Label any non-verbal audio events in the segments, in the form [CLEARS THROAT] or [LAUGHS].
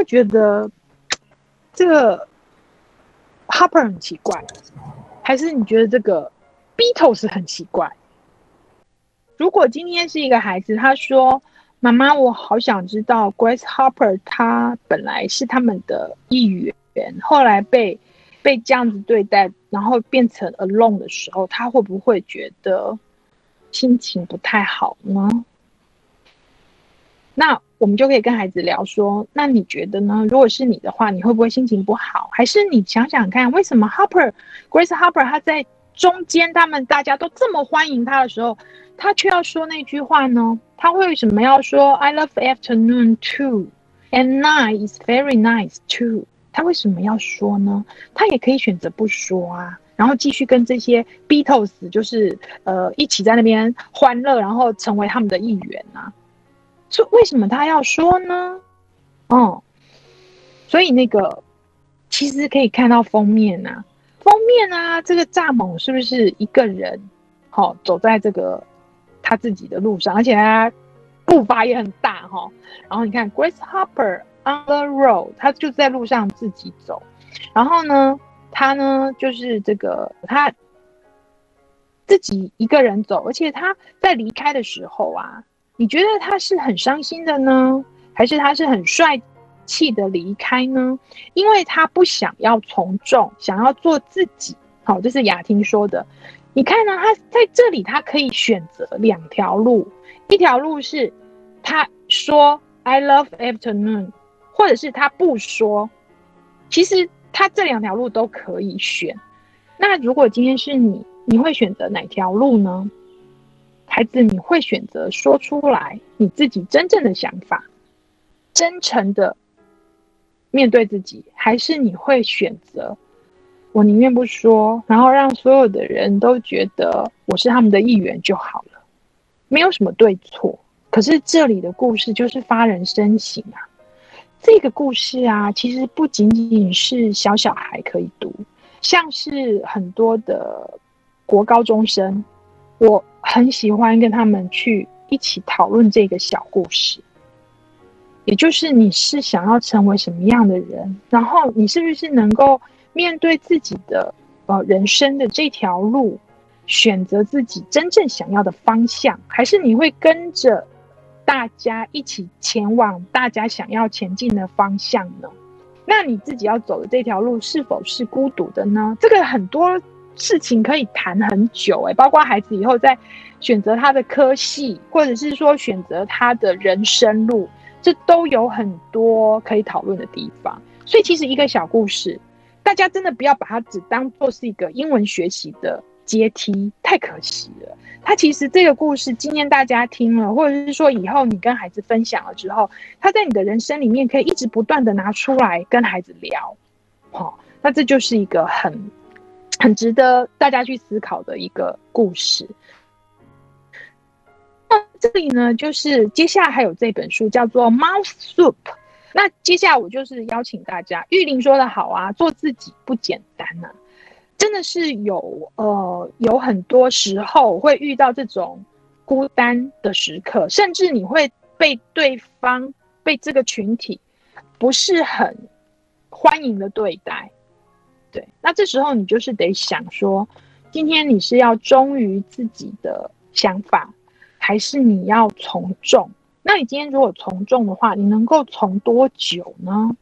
会觉得这个 Harper 很奇怪，还是你觉得这个 Beatles 很奇怪？如果今天是一个孩子，他说：“妈妈，我好想知道 Grace Hopper 他本来是他们的一员，后来被被这样子对待，然后变成 alone 的时候，他会不会觉得心情不太好呢？”那我们就可以跟孩子聊说：“那你觉得呢？如果是你的话，你会不会心情不好？还是你想想看，为什么 Hopper Grace Hopper 他在？”中间，他们大家都这么欢迎他的时候，他却要说那句话呢？他为什么要说 "I love afternoon too, and night is very nice too"？他为什么要说呢？他也可以选择不说啊，然后继续跟这些 Beatles 就是呃一起在那边欢乐，然后成为他们的一员啊。所以为什么他要说呢？哦，所以那个其实可以看到封面啊。封面啊，这个蚱蜢是不是一个人？好、哦，走在这个他自己的路上，而且他步伐也很大哈、哦。然后你看，Grace Hopper on the road，他就在路上自己走。然后呢，他呢就是这个他自己一个人走，而且他在离开的时候啊，你觉得他是很伤心的呢，还是他是很帅？气的离开呢？因为他不想要从众，想要做自己。好，这是雅婷说的。你看呢？他在这里，他可以选择两条路。一条路是他说 “I love afternoon”，或者是他不说。其实他这两条路都可以选。那如果今天是你，你会选择哪条路呢？孩子，你会选择说出来你自己真正的想法，真诚的。面对自己，还是你会选择我宁愿不说，然后让所有的人都觉得我是他们的一员就好了，没有什么对错。可是这里的故事就是发人深省啊！这个故事啊，其实不仅仅是小小孩可以读，像是很多的国高中生，我很喜欢跟他们去一起讨论这个小故事。也就是你是想要成为什么样的人，然后你是不是能够面对自己的呃人生的这条路，选择自己真正想要的方向，还是你会跟着大家一起前往大家想要前进的方向呢？那你自己要走的这条路是否是孤独的呢？这个很多事情可以谈很久诶，包括孩子以后在选择他的科系，或者是说选择他的人生路。这都有很多可以讨论的地方，所以其实一个小故事，大家真的不要把它只当做是一个英文学习的阶梯，太可惜了。它其实这个故事，今天大家听了，或者是说以后你跟孩子分享了之后，他在你的人生里面可以一直不断的拿出来跟孩子聊，好，那这就是一个很很值得大家去思考的一个故事。那这里呢，就是接下来还有这本书叫做《Mouth Soup》。那接下来我就是邀请大家，玉玲说的好啊，做自己不简单呐、啊，真的是有呃有很多时候会遇到这种孤单的时刻，甚至你会被对方被这个群体不是很欢迎的对待。对，那这时候你就是得想说，今天你是要忠于自己的想法。还是你要从众？那你今天如果从众的话，你能够从多久呢？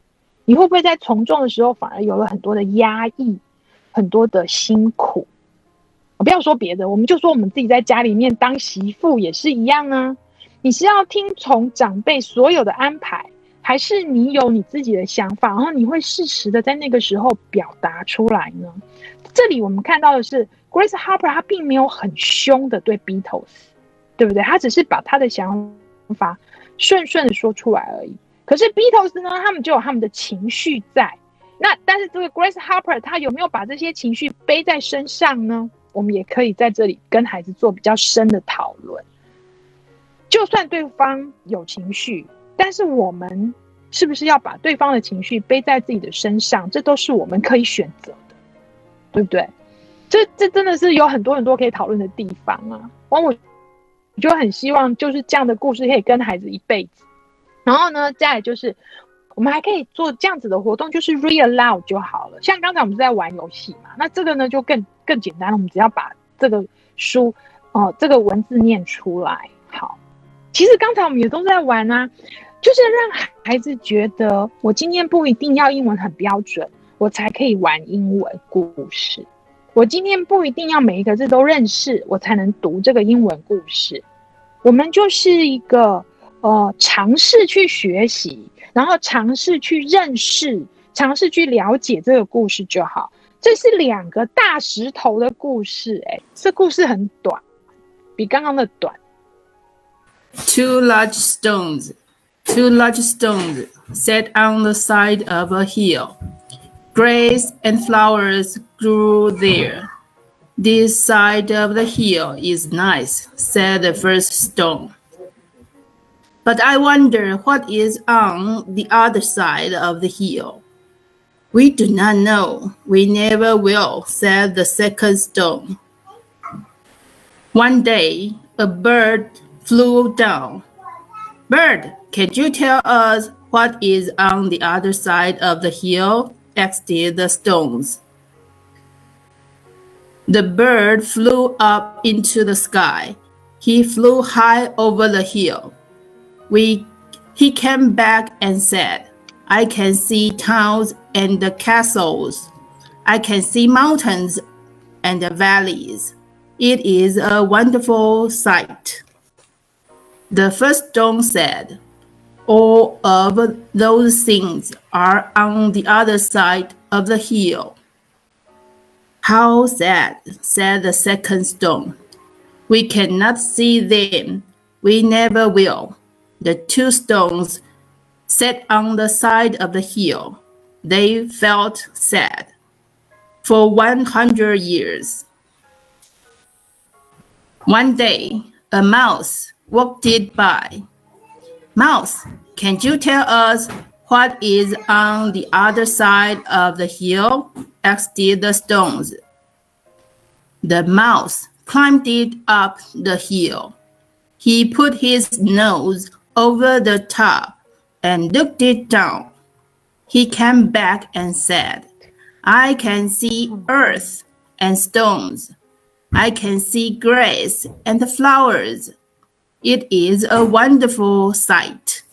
你会不会在从众的时候反而有了很多的压抑，很多的辛苦？我不要说别的，我们就说我们自己在家里面当媳妇也是一样啊。你是要听从长辈所有的安排，还是你有你自己的想法，然后你会适时的在那个时候表达出来呢？这里我们看到的是 Grace Harper 她并没有很凶的对 Beatles。对不对？他只是把他的想法顺顺的说出来而已。可是 Beatles 呢，他们就有他们的情绪在。那但是这个 Grace Harper 他有没有把这些情绪背在身上呢？我们也可以在这里跟孩子做比较深的讨论。就算对方有情绪，但是我们是不是要把对方的情绪背在自己的身上？这都是我们可以选择的，对不对？这这真的是有很多很多可以讨论的地方啊。王我。就很希望就是这样的故事可以跟孩子一辈子。然后呢，再就是我们还可以做这样子的活动，就是 read aloud 就好了。像刚才我们是在玩游戏嘛，那这个呢就更更简单了。我们只要把这个书哦、这个文字念出来。好，其实刚才我们也都在玩啊，就是让孩子觉得我今天不一定要英文很标准，我才可以玩英文故事。我今天不一定要每一个字都认识，我才能读这个英文故事。我们就是一个呃，尝试去学习，然后尝试去认识，尝试去了解这个故事就好。这是两个大石头的故事，哎，这故事很短，比刚刚的短。Two large stones, two large stones set on the side of a hill. Grass and flowers grew there. This side of the hill is nice, said the first stone. But I wonder what is on the other side of the hill. We do not know. We never will, said the second stone. One day, a bird flew down. Bird, can you tell us what is on the other side of the hill? asked the stones. The bird flew up into the sky. He flew high over the hill. We, he came back and said, I can see towns and the castles. I can see mountains and the valleys. It is a wonderful sight. The first stone said, All of those things are on the other side of the hill. How sad, said the second stone. We cannot see them. We never will. The two stones sat on the side of the hill. They felt sad. For 100 years. One day, a mouse walked by. Mouse, can you tell us what is on the other side of the hill? asked the stones. The mouse climbed it up the hill. He put his nose over the top and looked it down. He came back and said, I can see earth and stones. I can see grass and flowers. It is a wonderful sight.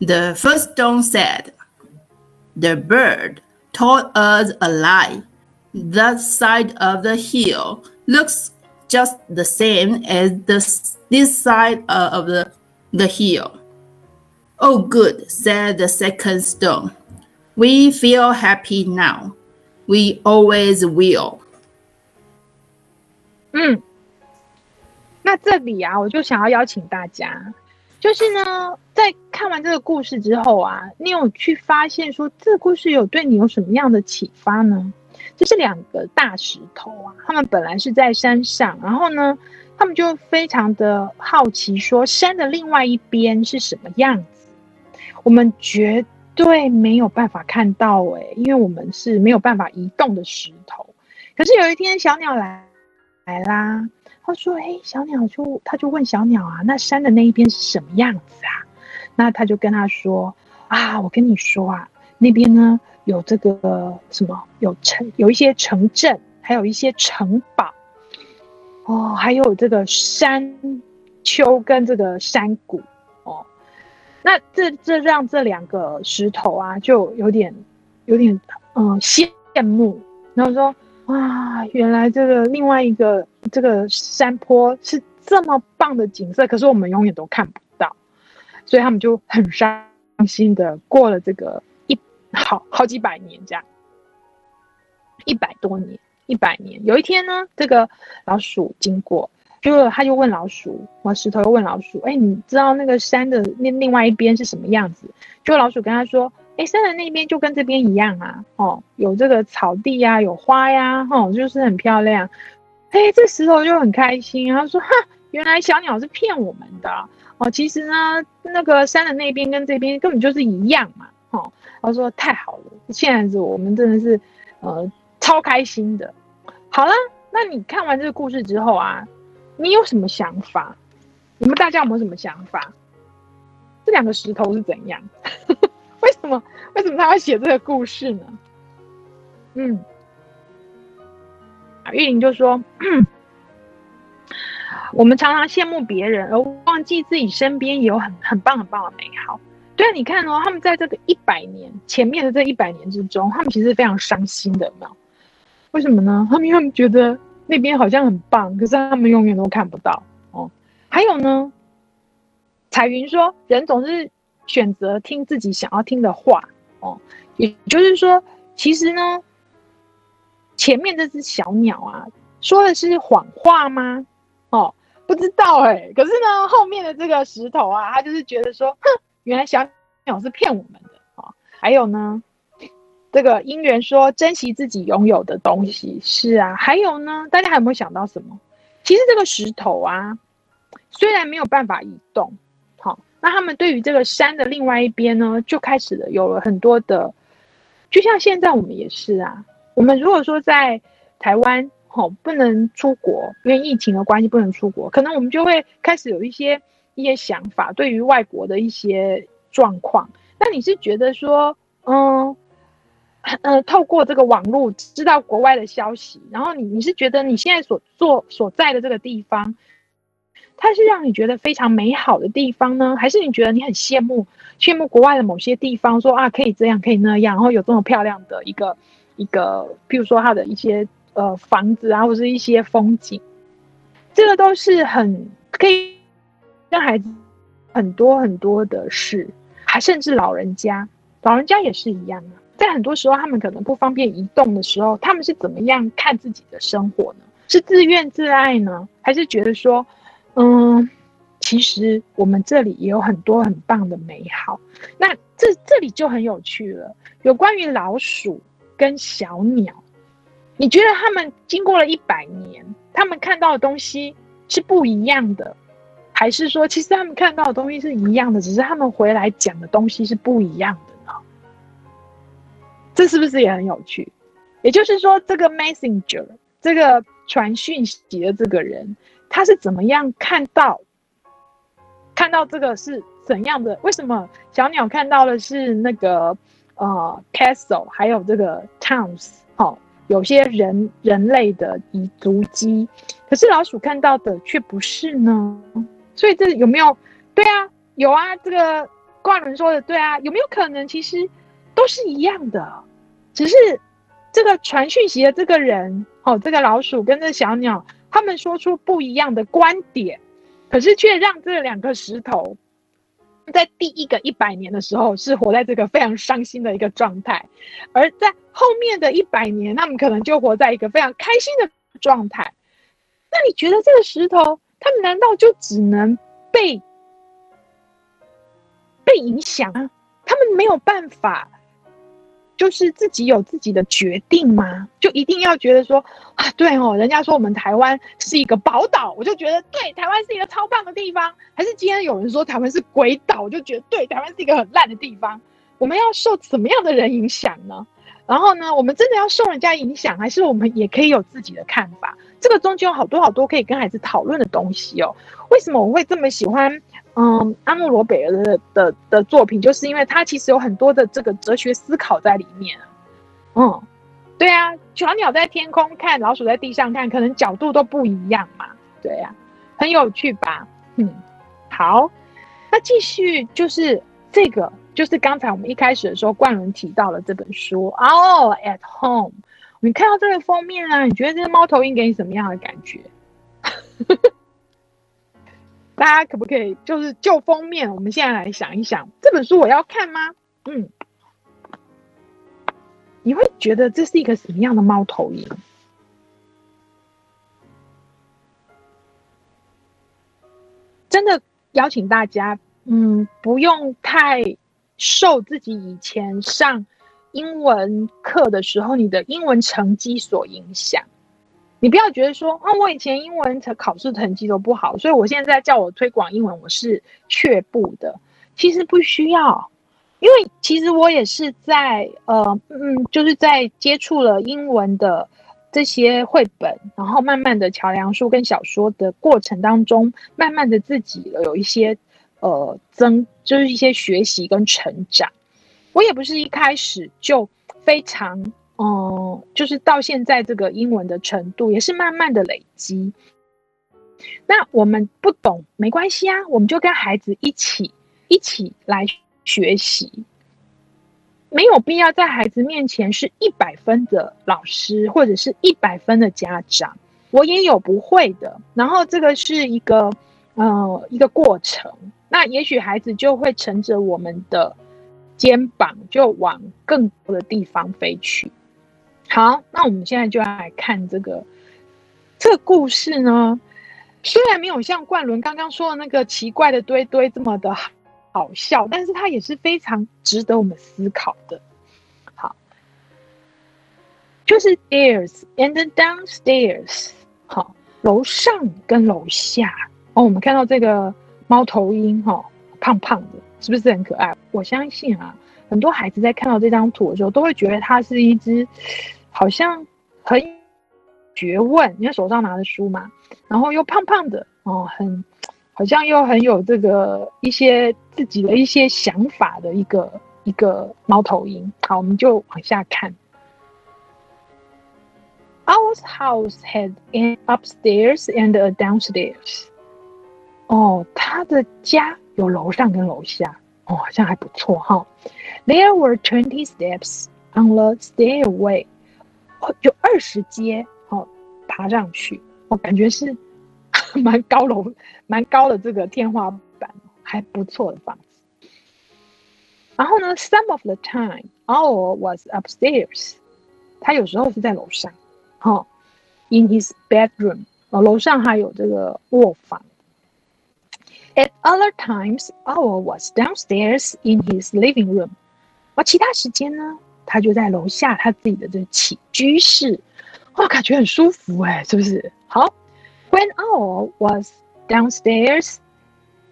The first stone said, The bird told us a lie that side of the hill looks just the same as the, this side uh, of the, the hill. Oh, good, said the second stone. We feel happy now. We always will. 嗯，这里啊，我就想要邀请大家，就是呢，在看完这个故事之后啊，你有去发现说这个故事有对你有什么样的启发呢？这是两个大石头啊，他们本来是在山上，然后呢，他们就非常的好奇，说山的另外一边是什么样子？我们绝对没有办法看到诶、因为我们是没有办法移动的石头。可是有一天，小鸟来来啦，他说：“诶，小鸟就他就问小鸟啊，那山的那一边是什么样子啊？”那他就跟他说：“啊，我跟你说啊，那边呢。”有这个什么，有城，有一些城镇，还有一些城堡，哦，还有这个山丘跟这个山谷，哦，那这这让这两个石头啊，就有点有点嗯羡慕，然后说哇，原来这个另外一个这个山坡是这么棒的景色，可是我们永远都看不到，所以他们就很伤心的过了这个一。好好几百年这样，一百多年，一百年。有一天呢，这个老鼠经过，就他就问老鼠，我石头又问老鼠，哎，你知道那个山的另另外一边是什么样子？就老鼠跟他说，哎，山的那边就跟这边一样啊，哦，有这个草地呀，有花呀，哦，就是很漂亮。哎，这石头就很开心，他说，哈，原来小鸟是骗我们的哦，其实呢，那个山的那边跟这边根本就是一样嘛。哦，他说太好了，现在是我们真的是，呃，超开心的。好了，那你看完这个故事之后啊，你有什么想法？你们大家有没有什么想法？这两个石头是怎样？[LAUGHS] 为什么？为什么他要写这个故事呢？嗯，玉玲就说：“ [CLEARS THROAT] 我们常常羡慕别人，而忘记自己身边也有很很棒很棒的美好。”对啊，你看哦，他们在这个一百年前面的这一百年之中，他们其实非常伤心的，有没有？为什么呢？他们因为觉得那边好像很棒，可是他们永远都看不到哦。还有呢，彩云说，人总是选择听自己想要听的话哦，也就是说，其实呢，前面这只小鸟啊，说的是谎话吗？哦，不知道哎、可是呢，后面的这个石头啊，他就是觉得说，哼。原来小鸟是骗我们的啊！还有呢，这个姻缘说珍惜自己拥有的东西是啊。还有呢，大家还有没有想到什么？其实这个石头啊，虽然没有办法移动，好，那他们对于这个山的另外一边呢，就开始了有了很多的，就像现在我们也是啊。我们如果说在台湾，好，不能出国，因为疫情的关系不能出国，可能我们就会开始有一些。一些想法，对于外国的一些状况，那你是觉得说，嗯，呃，透过这个网络知道国外的消息，然后你你是觉得你现在所做所在的这个地方，它是让你觉得非常美好的地方呢？还是你觉得你很羡慕羡慕国外的某些地方，说啊可以这样可以那样，然后有这么漂亮的一个一个，譬如说他的一些呃房子啊，或者是一些风景，这个都是很可以。跟孩子很多很多的事，还甚至老人家，老人家也是一样的。在很多时候，他们可能不方便移动的时候，他们是怎么样看自己的生活呢？是自怨自艾呢，还是觉得说，嗯，其实我们这里也有很多很棒的美好？那这这里就很有趣了。有关于老鼠跟小鸟，你觉得他们经过了一百年，他们看到的东西是不一样的？还是说，其实他们看到的东西是一样的，只是他们回来讲的东西是不一样的呢？这是不是也很有趣？也就是说，这个 messenger，这个传讯息的这个人，他是怎么样看到？看到这个是怎样的？为什么小鸟看到的是那个呃 castle，还有这个 towns，哦，有些人人类的遗足迹，可是老鼠看到的却不是呢？所以这有没有？对啊，有啊。这个挂轮说的对啊，有没有可能其实都是一样的？只是这个传讯息的这个人，哦，这个老鼠跟这小鸟，他们说出不一样的观点，可是却让这两个石头在第一个一百年的时候是活在这个非常伤心的一个状态，而在后面的一百年，他们可能就活在一个非常开心的状态。那你觉得这个石头？他们难道就只能被被影响？他们没有办法，就是自己有自己的决定吗？就一定要觉得说啊，对哦，人家说我们台湾是一个宝岛，我就觉得对，台湾是一个超棒的地方。还是今天有人说台湾是鬼岛，我就觉得对，台湾是一个很烂的地方。我们要受什么样的人影响呢？然后呢，我们真的要受人家影响，还是我们也可以有自己的看法？这个中间有好多好多可以跟孩子讨论的东西哦。为什么我会这么喜欢？嗯，阿诺罗贝尔的的的作品，就是因为他其实有很多的这个哲学思考在里面。嗯，对啊，小鸟在天空看，老鼠在地上看，可能角度都不一样嘛。对呀，很有趣吧？嗯，好，那继续就是这个。就是刚才我们一开始的时候，冠伦提到了这本书哦，At Home。你看到这个封面啊，你觉得这个猫头鹰给你什么样的感觉？大家可不可以就是就封面，我们现在来想一想，这本书我要看吗？嗯，你会觉得这是一个什么样的猫头鹰？真的邀请大家，嗯，不用太。受自己以前上英文课的时候，你的英文成绩所影响。你不要觉得说，啊，我以前英文考试成绩都不好，所以我现在叫我推广英文，我是却步的。其实不需要，因为其实我也是在呃，嗯，就是在接触了英文的这些绘本，然后慢慢的桥梁书跟小说的过程当中，慢慢的自己有一些。呃，增就是一些学习跟成长。我也不是一开始就非常，嗯，就是到现在这个英文的程度，也是慢慢的累积。那我们不懂没关系啊，我们就跟孩子一起一起来学习，没有必要在孩子面前是一百分的老师或者是一百分的家长。我也有不会的，然后这个是一个呃一个过程。那也许孩子就会乘着我们的肩膀，就往更多的地方飞去。好，那我们现在就要来看这个这个故事呢。虽然没有像冠伦刚刚说的那个奇怪的堆堆这么的好笑，但是它也是非常值得我们思考的。好，就是 stairs and downstairs，好，楼上跟楼下哦。我们看到这个猫头鹰哈、胖胖的，是不是很可爱？我相信啊，很多孩子在看到这张图的时候，都会觉得它是一只好像很学问，你看手上拿的书嘛。然后又胖胖的哦，很好像又很有这个一些自己的一些想法的一个一个猫头鹰。好，我们就往下看。Our house had an upstairs and a downstairs。哦，他的家有楼上跟楼下，哦，好像还不错哈。There were twenty steps on the stairway。哦，有二十阶，哦，爬上去。我感觉是蛮高楼、蛮高的这个天花板，还不错的房子。然后呢，some of the time our was upstairs，他有时候是在楼上，哈，in his bedroom，哦，楼上还有这个卧房。At other times our was downstairs in his living room，而其他时间呢，他就在楼下他自己的这个起居室。哇，感觉很舒服哎，是不是？好，When Owl was downstairs，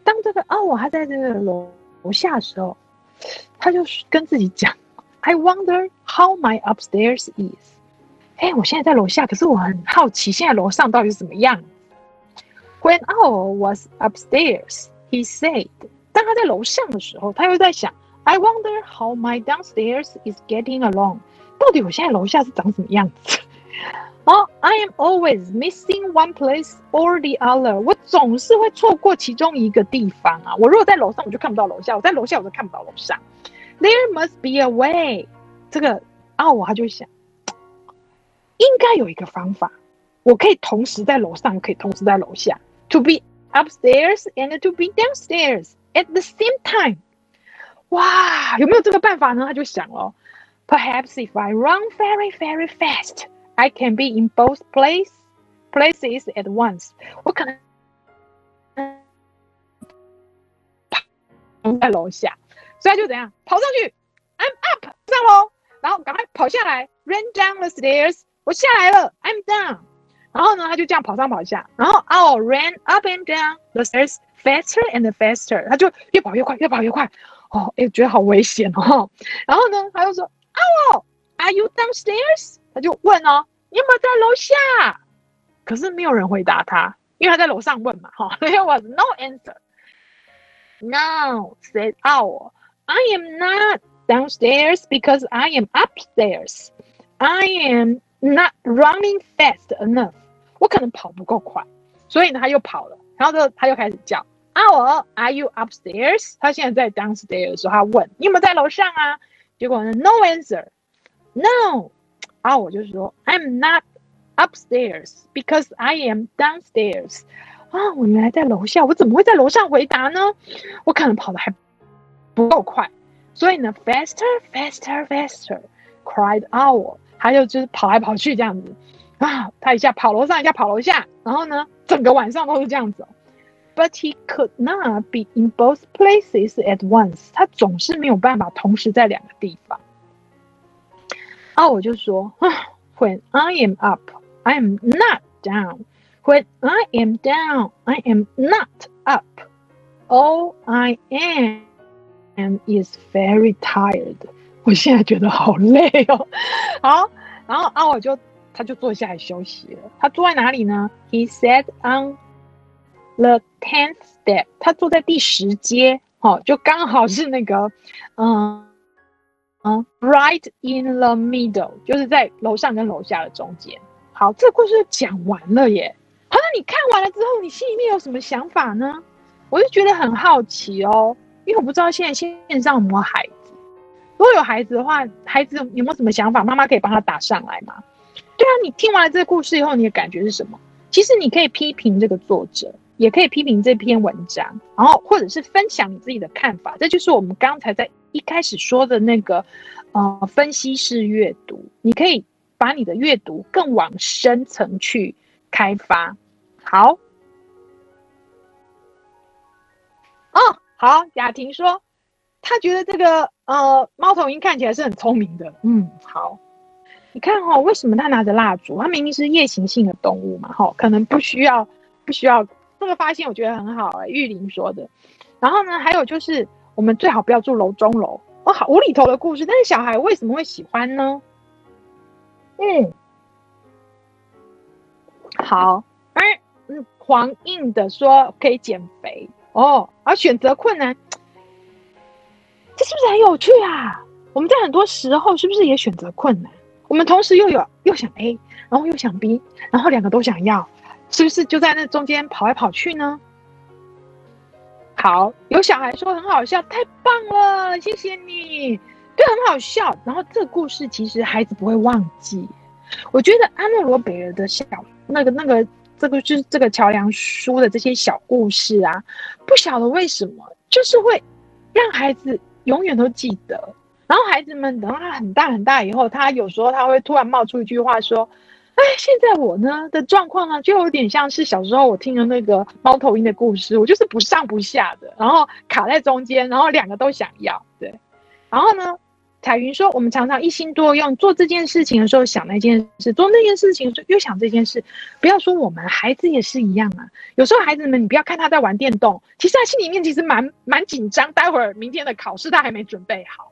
当这个 Owl 他在这个楼楼下的时候，他就跟自己讲：“I wonder how my upstairs is。”哎，我现在在楼下，可是我很好奇，现在楼上到底是怎么样？When Owl was upstairs，he said，当他在楼上的时候，他又在想：“I wonder how my downstairs is getting along。”到底我现在楼下是长什么样子？哦、oh,，I am always missing one place or the other。我总是会错过其中一个地方啊。我如果在楼上，我就看不到楼下；我在楼下，我就看不到楼上。There must be a way。这个啊，我他就想，应该有一个方法，我可以同时在楼上，可以同时在楼下。To be upstairs and to be downstairs at the same time。哇，有没有这个办法呢？他就想了，Perhaps if I run very, very fast。I can be in both place places at once。我可能跑在楼下，所以他就怎样跑上去？I'm up 上楼，然后赶快跑下来，run down the stairs。我下来了，I'm down。然后呢，他就这样跑上跑下，然后 Owl ran up and down the stairs faster and faster。他就越跑越快，越跑越快。 哦，哎，觉得好危险哦。然后呢，他又说：“Ow, are you downstairs？他就问哦，你有没有在楼下？可是没有人回答他，因为他在楼上问嘛，哈。There was no answer. Now said Owl. I am not downstairs because I am upstairs. I am not running fast enough. 我可能跑不够快，所以呢，他又跑了。然后呢，他又开始叫 Owl, Are you upstairs? 他现在在 downstairs 时候，他问你有没有在楼上啊？结果呢，No answer. No. 啊，我就说，I'm not upstairs because I am downstairs。啊，我原来在楼下，我怎么会在楼上回答呢？我可能跑得还不够快，所以呢，faster, faster, faster, cried owl。还有就是跑来跑去这样子啊，他一下跑楼上，一下跑楼下，然后呢，整个晚上都是这样子。But he could not be in both places at once。他总是没有办法同时在两个地方。啊，我就说，When I am up, I am not down. When I am down, I am not up. All I am is very tired. 我现在觉得好累哦。好，然后啊，我就他就坐下来休息了。他坐在哪里呢？He sat on the tenth step. 他坐在第十阶，哦，就刚好是那个，嗯。嗯，right in the middle，就是在楼上跟楼下的中间。好，这个故事就讲完了耶。好，那你看完了之后，你心里面有什么想法呢？我就觉得很好奇哦，因为我不知道现在线上有没有孩子。如果有孩子的话，孩子有没有什么想法？妈妈可以帮他打上来吗？对啊，你听完了这个故事以后，你的感觉是什么？其实你可以批评这个作者，也可以批评这篇文章，然后或者是分享你自己的看法。这就是我们刚才在一开始说的那个，呃，分析式阅读。你可以把你的阅读更往深层去开发。好，哦，好，雅婷说，她觉得这个呃猫头鹰看起来是很聪明的。嗯，好。你看、哦，为什么他拿着蜡烛？他明明是夜行性的动物嘛，哈，可能不需要，不需要这个发现，我觉得很好哎、欸。玉林说的。然后呢，还有就是，我们最好不要住楼中楼。哦，好无厘头的故事，但是小孩为什么会喜欢呢？嗯，好，哎，嗯，黄印的说可以减肥哦，而选择困难，这是不是很有趣啊？我们在很多时候是不是也选择困难？我们同时又有又想 A，然后又想 B，然后两个都想要，是不是就在那中间跑来跑去呢？好，有小孩说很好笑，太棒了，谢谢你，对，很好笑。然后这故事其实孩子不会忘记。我觉得阿诺罗贝尔的小那个那个这个就是这个桥梁书的这些小故事啊，不晓得为什么，就是会让孩子永远都记得。然后孩子们等到他很大很大以后，他有时候他会突然冒出一句话说：“哎，现在我呢的状况呢，就有点像是小时候我听的那个猫头鹰的故事，我就是不上不下的，然后卡在中间，然后两个都想要。”对。然后呢，彩云说：“我们常常一心多用，做这件事情的时候想那件事，做那件事情的时候又想这件事。不要说我们孩子也是一样啊。有时候孩子们，你不要看他在玩电动，其实他心里面其实蛮蛮紧张，待会儿明天的考试他还没准备好。”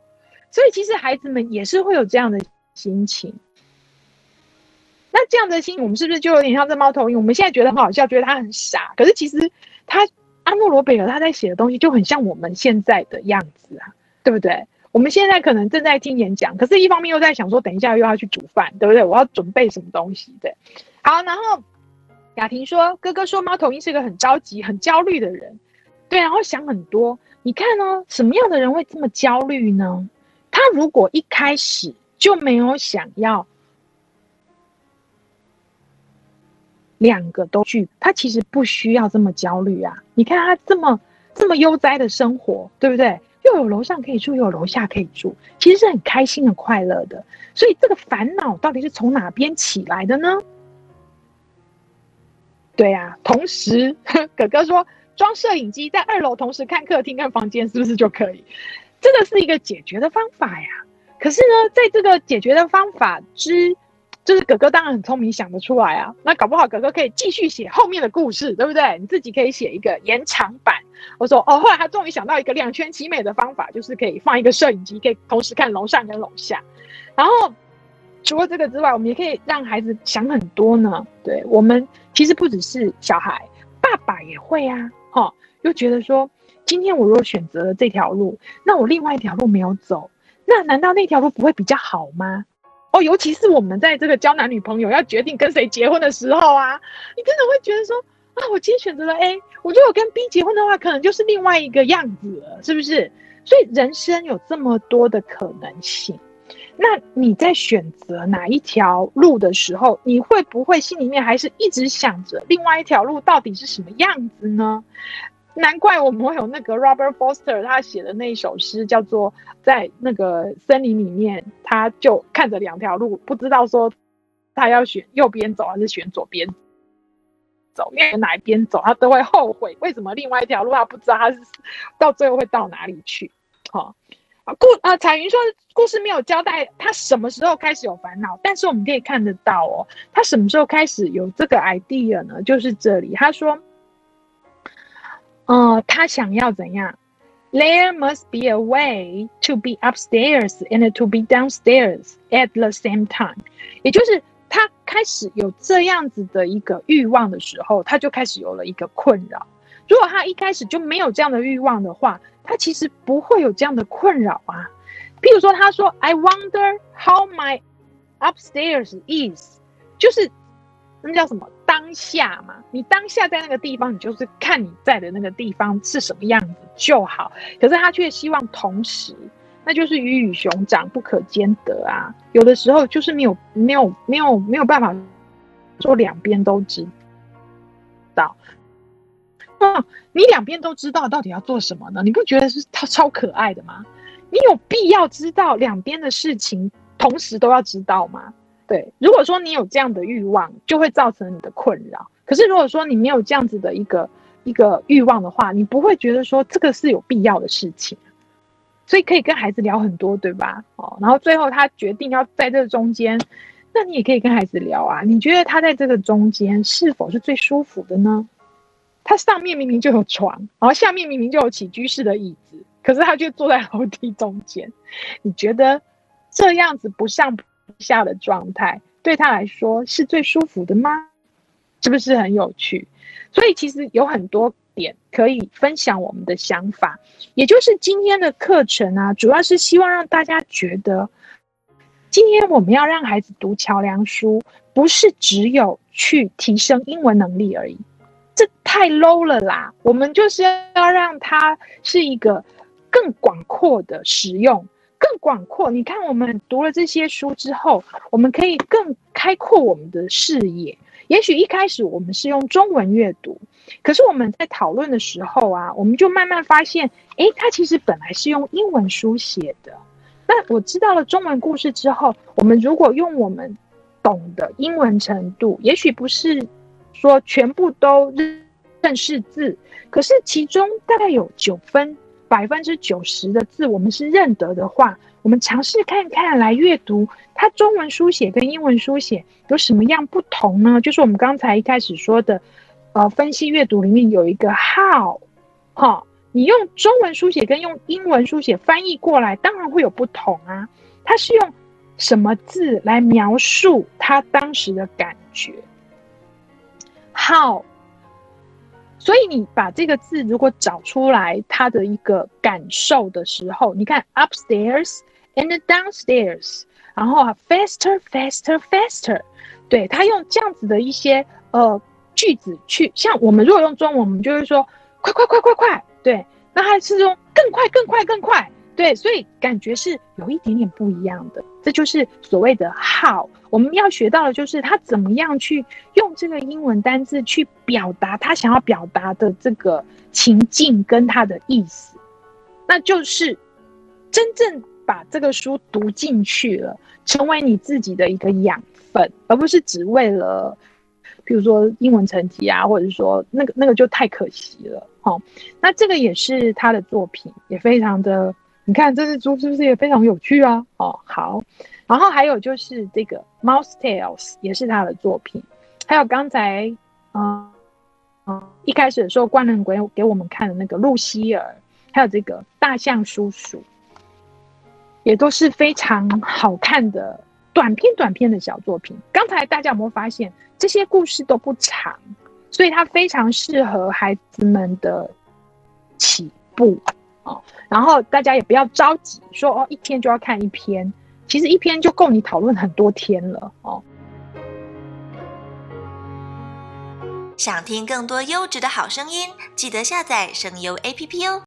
所以其实孩子们也是会有这样的心情。那这样的心情，我们是不是就有点像这猫头鹰？我们现在觉得很好笑，觉得他很傻。可是其实他阿诺罗贝尔他在写的东西就很像我们现在的样子啊，对不对？我们现在可能正在听演讲，可是一方面又在想说，等一下又要去煮饭，对不对？我要准备什么东西？对。好，然后雅婷说，哥哥说猫头鹰是个很着急、很焦虑的人，对，然后想很多。你看呢？什么样的人会这么焦虑呢？他如果一开始就没有想要两个都去，他其实不需要这么焦虑啊！你看他这么这么悠哉的生活，对不对？又有楼上可以住，又有楼下可以住，其实是很开心、很快乐的。所以这个烦恼到底是从哪边起来的呢？对啊，同时 [LAUGHS] 哥哥说装摄影机在二楼，同时看客厅跟房间，是不是就可以？这个是一个解决的方法呀，可是呢，在这个解决的方法之，就是哥哥当然很聪明，想得出来啊。那搞不好哥哥可以继续写后面的故事，对不对？你自己可以写一个延长版。我说哦，后来他终于想到一个两全其美的方法，就是可以放一个摄影机，可以同时看楼上跟楼下。然后除了这个之外，我们也可以让孩子想很多呢。对，我们其实不只是小孩，爸爸也会啊。哈、又觉得说。今天我如果选择了这条路，那我另外一条路没有走，那难道那条路不会比较好吗？哦，尤其是我们在这个交男女朋友要决定跟谁结婚的时候啊，你真的会觉得说啊，我今天选择了 A，我如果跟 B 结婚的话，可能就是另外一个样子了，是不是？所以人生有这么多的可能性，那你在选择哪一条路的时候，你会不会心里面还是一直想着另外一条路到底是什么样子呢？难怪我们会有那个 Robert Foster 他写的那一首诗，叫做在那个森林里面，他就看着两条路，不知道说他要选右边走还是选左边走，因为哪一边走他都会后悔。为什么另外一条路他不知道他是到最后会到哪里去？好，故啊彩云说故事没有交代他什么时候开始有烦恼，但是我们可以看得到哦，他什么时候开始有这个 idea 呢？就是这里他说。哦，他想要怎样？There must be a way to be upstairs and to be downstairs at the same time。也就是他开始有这样子的一个欲望的时候，他就开始有了一个困扰。如果他一开始就没有这样的欲望的话，他其实不会有这样的困扰啊。譬如说，他说：“I wonder how my upstairs is。”就是那叫什么当下嘛？你当下在那个地方，你就是看你在的那个地方是什么样子就好。可是他却希望同时，那就是鱼与熊掌不可兼得啊！有的时候就是没有、没有、没有、没有办法说两边都知道。那你两边都知道，到底要做什么呢？你不觉得是他超可爱的吗？你有必要知道两边的事情，同时都要知道吗？对，如果说你有这样的欲望，就会造成你的困扰。可是如果说你没有这样子的一个一个欲望的话，你不会觉得说这个是有必要的事情。所以可以跟孩子聊很多，对吧？哦，然后最后他决定要在这中间，那你也可以跟孩子聊啊。你觉得他在这个中间是否是最舒服的呢？他上面明明就有床，然后下面明明就有起居室的椅子。可是他却坐在楼梯中间，你觉得这样子不上不下的状态对他来说是最舒服的吗？是不是很有趣？所以其实有很多点可以分享我们的想法，也就是今天的课程啊，主要是希望让大家觉得，今天我们要让孩子读桥梁书，不是只有去提升英文能力而已，这太 low 了啦。我们就是要让他是一个。更广阔的使用，更广阔。你看，我们读了这些书之后，我们可以更开阔我们的视野。也许一开始我们是用中文阅读，可是我们在讨论的时候啊，我们就慢慢发现，诶，它其实本来是用英文书写的。那我知道了中文故事之后，我们如果用我们懂的英文程度，也许不是说全部都认识字，可是其中大概有九分。百分之九十的字我们是认得的话，我们尝试看看来阅读它中文书写跟英文书写有什么样不同呢？就是我们刚才一开始说的，呃，分析阅读里面有一个 how，哈，你用中文书写跟用英文书写翻译过来，当然会有不同啊。它是用什么字来描述他当时的感觉？how。所以你把这个字如果找出来，它的一个感受的时候，你看 upstairs and downstairs，然后啊 faster faster faster，对，他用这样子的一些呃句子去，像我们如果用中文，我们就会说快快快快快，对，那他是用更快更快更快。对，所以感觉是有一点点不一样的，这就是所谓的 how。我们要学到的就是他怎么样去用这个英文单字去表达他想要表达的这个情境跟他的意思，那就是真正把这个书读进去了，成为你自己的一个养分，而不是只为了，比如说英文成绩啊，或者是说那个那个就太可惜了。好，那这个也是他的作品，也非常的。你看这只猪是不是也非常有趣啊？哦，好，然后还有就是这个《Mouse Tales》也是他的作品，还有刚才嗯嗯、一开始的时候关人鬼给我们看的那个《露西尔》，还有这个《大象叔叔》，也都是非常好看的短篇短篇的小作品。刚才大家有没有发现这些故事都不长，所以它非常适合孩子们的起步。哦，然后大家也不要着急说哦，一天就要看一篇，其实一篇就够你讨论很多天了哦。想听更多优质的好声音，记得下载声优 APP 哦。